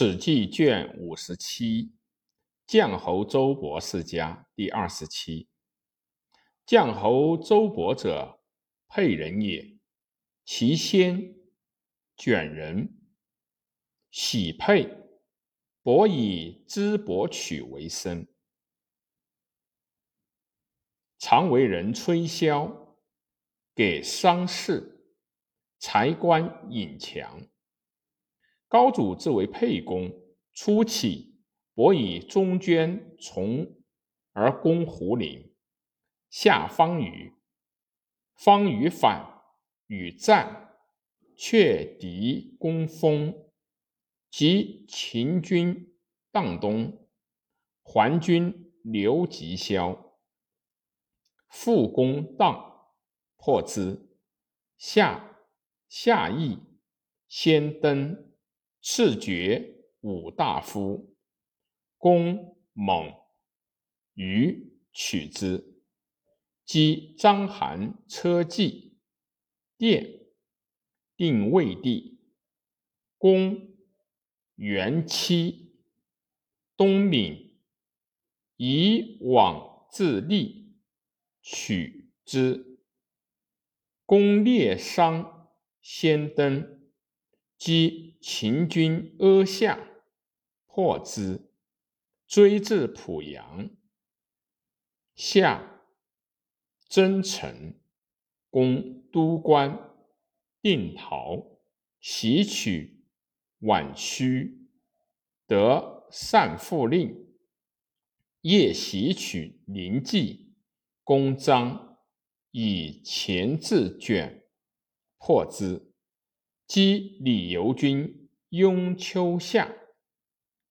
史记卷五十七，绛侯周勃世家第二十七。绛侯周勃者，沛人也。其先卷人，喜沛。伯以织帛曲为生，常为人吹箫，给丧事，才官隐强。高祖自为沛公，初起，伯以中捐从而攻胡陵，下方隅，方与反，与战，却敌攻封，及秦军荡东，还军留吉萧，复攻荡，破之，下下邑，先登。赐爵武大夫，公猛于取之。击章邯车骑，殿定魏地。公元期，东闽，以往自立，取之。公列商先登。击秦军阿下，破之，追至濮阳。下征城，攻都关，定陶，袭取宛须，得善复令。夜袭取临济，攻张，以前自卷，破之。击李由军雍丘下，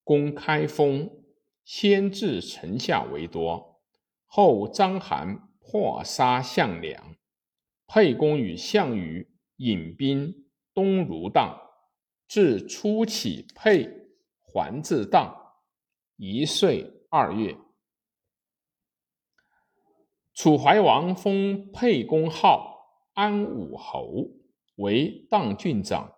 攻开封，先至城下为多。后章邯破杀项梁，沛公与项羽引兵东如荡，至初起，沛还至荡。一岁二月，楚怀王封沛公号安武侯。为荡郡长，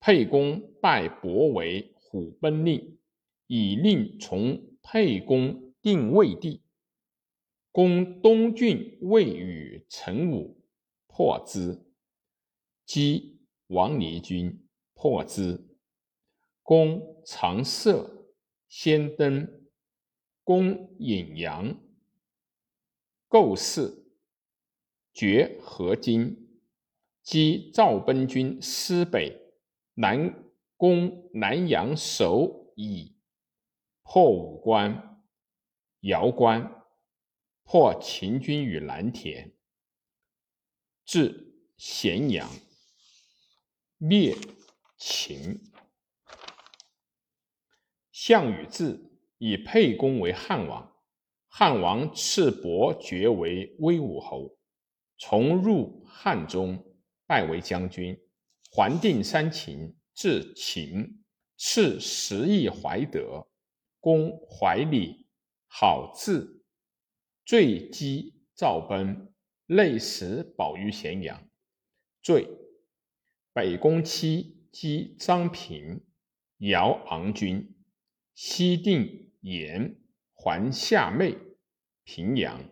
沛公拜伯为虎贲令，以令从沛公定魏地。攻东郡魏与陈武，破之。击王离军，破之。攻长社，先登。攻颍阳，构事，绝河津。击赵奔军师北，南攻南阳守以破武关、瑶关，破秦军于蓝田，至咸阳，灭秦。项羽自，以沛公为汉王，汉王赐伯爵为威武侯，从入汉中。拜为将军，还定三秦，至秦，赐十亿怀德，公怀里，好字，坠击赵奔，累死保于咸阳。坠。北宫妻击张平，姚昂军，西定延，还夏妹，平阳，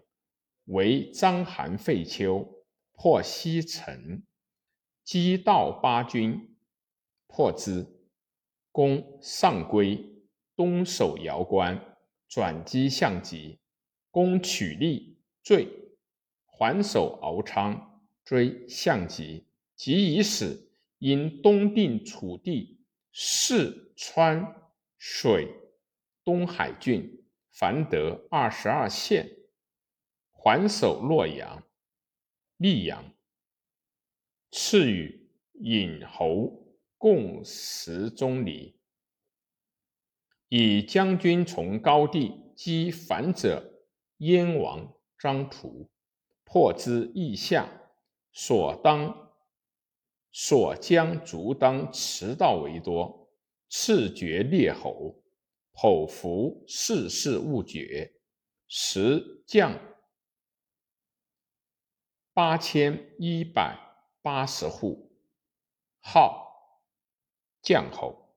为章邯废丘，破西城。击道八军，破之。攻上归，东守瑶关，转击项籍，攻取利，坠。还守敖昌，追项籍，及已死。因东定楚地，四川、水、东海郡，凡得二十二县。还守洛阳、溧阳。赐予隐侯共十中礼，以将军从高地击反者，燕王张荼，破之邑下，所当所将卒当驰道为多，赐爵列侯，剖服世事勿绝，时将八千一百。八十户，号绛侯。